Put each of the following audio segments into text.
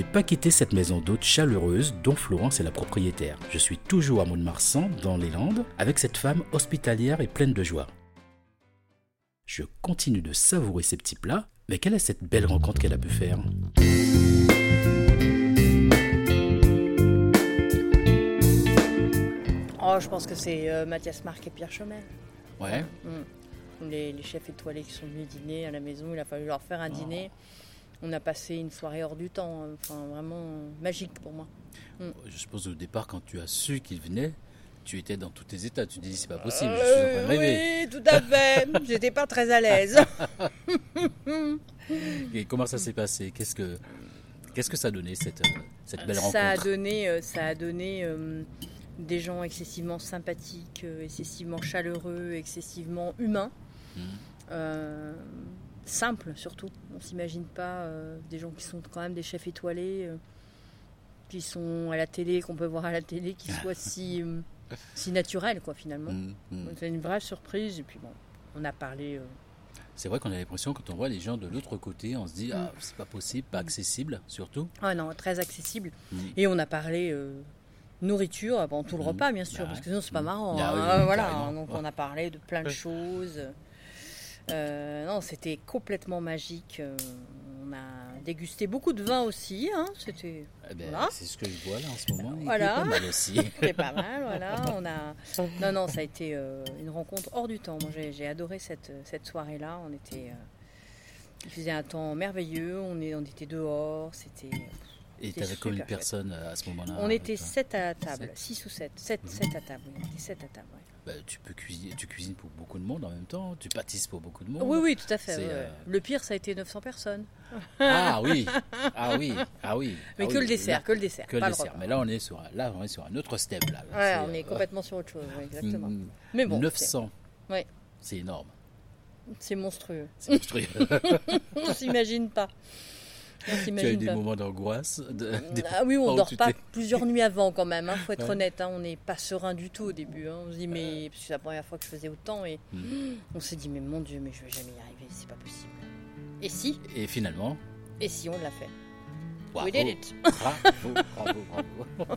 N'ai pas quitté cette maison d'hôte chaleureuse dont Florence est la propriétaire. Je suis toujours à Mont-de-Marsan, dans les Landes, avec cette femme hospitalière et pleine de joie. Je continue de savourer ces petits plats, mais quelle est cette belle rencontre qu'elle a pu faire? Oh, je pense que c'est euh, Mathias Marc et Pierre Chomel. Ouais. Mm. Les, les chefs étoilés qui sont venus dîner à la maison, il a fallu leur faire un dîner. On a passé une soirée hors du temps, hein. enfin vraiment magique pour moi. Je suppose au départ, quand tu as su qu'il venait, tu étais dans tous tes états. Tu te dis, c'est pas possible, je suis en train de rêver. Euh, oui, tout à fait. J'étais pas très à l'aise. Et comment ça s'est passé? Qu'est-ce que qu'est-ce que ça a donné cette, euh, cette belle rencontre ça a donné, euh, ça a donné euh, des gens excessivement sympathiques, euh, excessivement chaleureux, excessivement humains. Euh, simples surtout. On s'imagine pas euh, des gens qui sont quand même des chefs étoilés, euh, qui sont à la télé, qu'on peut voir à la télé, qui soient si, euh, si naturels quoi finalement. Mhm. Donc, C'est une vraie surprise et puis bon, on a parlé. euh, C'est vrai qu'on a l'impression, quand on voit les gens de l'autre côté, on se dit, ah, c'est pas possible, pas accessible surtout. Ah non, très accessible. Mm. Et on a parlé euh, nourriture avant tout le repas, bien sûr, Ah parce que sinon c'est pas marrant. Ah hein. oui, voilà, carrément. donc on a parlé de plein de choses. Euh, non, c'était complètement magique. Euh, On a dégusté beaucoup de vin aussi. Hein. C'était Eh ben, Voilà. C'est ce que je vois là en ce moment. Voilà. pas mal aussi. c'était pas mal. Voilà, on a. Non, non, ça a été euh, une rencontre hors du temps. Moi, j'ai j'ai adoré cette, cette soirée-là. On était. euh, il faisait un temps merveilleux. On, est, on était dehors. C'était. Et C'était t'avais combien de personnes euh, à ce moment-là On était sept à table, Sept. 6 ou 7. 7, Mhm. à table, oui. On était 7 à table. Bah, tu peux cuisiner, tu cuisines pour beaucoup de monde en même temps, tu pâtisses pour beaucoup de monde. Oui, oui, tout à fait. Ouais, euh, Le pire, ça a été 900 personnes. Ah oui, ah oui, ah oui. Mais ah que oui, le dessert, là, que le dessert. que le dessert. repas. Mais là on est sur, un- là on est sur un autre step là. Ouais, on est euh, complètement sur autre chose, ouais, exactement. mm, Mais bon, 900. Ouais. C'est énorme. c'est- c'est monstrueux. C'est monstrueux. On s'imagine pas. Tu as eu des pas. moments d'angoisse. de- Ah oui, on où dort pas plusieurs nuits avant quand même, hein, faut être Ouais. honnête. hein, on n'est pas serein du tout au début. hein. On se dit, mais. Parce que c'est la première fois que je faisais autant et Mm. on s'est dit, mais mon Dieu, mais je vais jamais y arriver, c'est pas possible. Et si Et finalement, Et si on l'a fait We did it bravo, bravo, bravo.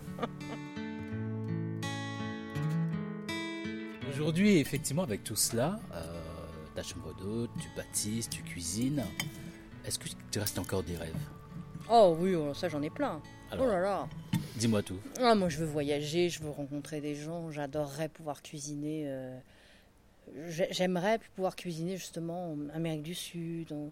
Aujourd'hui, effectivement, avec tout cela, euh, ta chambre d'hôte, tu bâtisses, tu cuisines. Est-ce que tu restes encore des rêves? Oh oui, oh, ça j'en ai plein. Alors, oh là là. dis-moi tout. Ah, moi, je veux voyager, je veux rencontrer des gens, j'adorerais pouvoir cuisiner. euh, j'ai- J'aimerais pouvoir cuisiner justement en Amérique du Sud, en-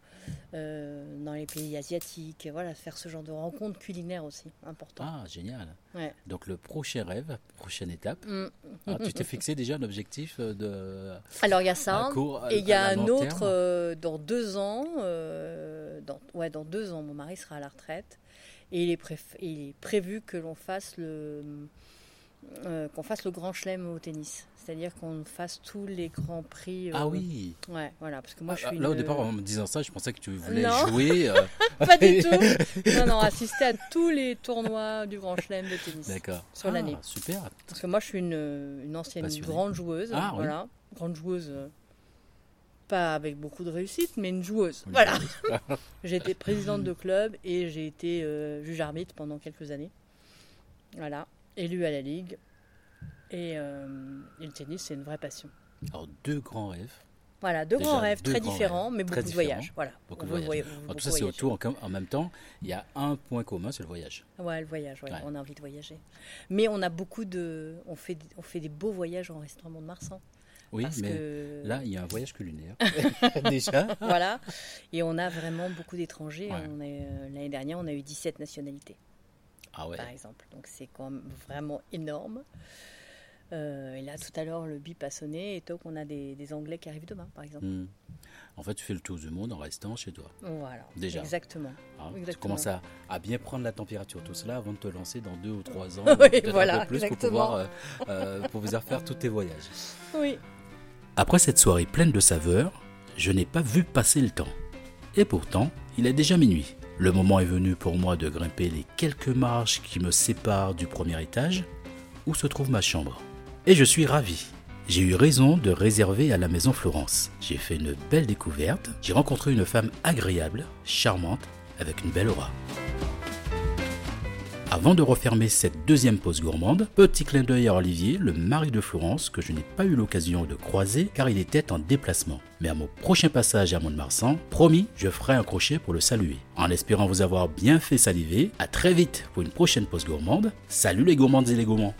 euh, dans les pays asiatiques, voilà, faire ce genre de rencontres culinaires aussi, important. Ah, génial. Ouais. Donc le prochain rêve, prochaine étape. Mm. Ah, tu t'es fixé déjà un objectif euh, de Alors il y a ça, et il y a un autre euh, dans deux ans. Dans, ouais, dans deux ans, mon mari sera à la retraite, et il est, préf- il est prévu que l'on fasse le euh, qu'on fasse le grand chelem au tennis, c'est-à-dire qu'on fasse tous les grands prix. euh, Ah oui. Ouais, voilà, parce que moi je Ah, suis. Là au départ en me disant ça, je pensais que tu voulais Non. jouer. euh, Pas du tout. Non, non, assister à tous les tournois du grand chelem de tennis. D'accord. Sur Ah, l'année. Super. Parce que moi, je suis une, une ancienne Passionnée. grande joueuse. Ah, oui. voilà. Grande joueuse, pas avec beaucoup de réussite, mais une joueuse. Voilà. été présidente de club et j'ai été euh, juge arbitre pendant quelques années. Voilà. Élue à la Ligue. Et, euh, et le tennis, c'est une vraie passion. Alors deux grands rêves. Voilà, deux Déjà, grands rêves deux très grands différents, rêves mais très beaucoup de différents. voyages. Voilà. Beaucoup de voyages. Alors, tout ça c'est autour en, même temps. Il y a un point commun, c'est le voyage. Ouais, le voyage, ouais, Ouais. on a envie de voyager. Mais on a beaucoup de. On fait, on fait des beaux voyages en restaurant de Marsan. Oui, parce mais que. là il y a un voyage culinaire. Déjà. voilà. Et on a vraiment beaucoup d'étrangers. Ouais. Euh, L'année dernière, on a eu 17 nationalités, Ah ouais. par exemple. Donc c'est quand même vraiment énorme. Euh, et là, tout à l'heure, le bip a sonné et donc on a des, Anglais qui arrivent demain, par exemple. Hmm. En fait, tu fais le tour du monde en restant chez toi. Voilà. Déjà. Exactement. Hein, tu commences à, bien prendre la température, tout cela, avant de te lancer dans deux ou trois ans. oui, voilà. Un peu plus pour pouvoir, euh, euh, pour pouvoir faire tous tes voyages. Oui. Après cette soirée pleine de saveurs, je n'ai pas vu passer le temps. Et pourtant, il est déjà minuit. Le moment est venu pour moi de grimper les quelques marches qui me séparent du premier étage, où se trouve ma chambre. Et je suis ravi. J'ai eu raison de réserver à la maison Florence. J'ai fait une belle découverte. J'ai rencontré une femme agréable, charmante, avec une belle aura. Avant de refermer cette deuxième pause gourmande, petit clin d'œil à Olivier, le mari de Florence, que je n'ai pas eu l'occasion de croiser car il était en déplacement. Mais à mon prochain passage à Mont-de-Marsan, promis, je ferai un crochet pour le saluer. En espérant vous avoir bien fait saliver, à très vite pour une prochaine pause gourmande. Salut les gourmandes et les gourmands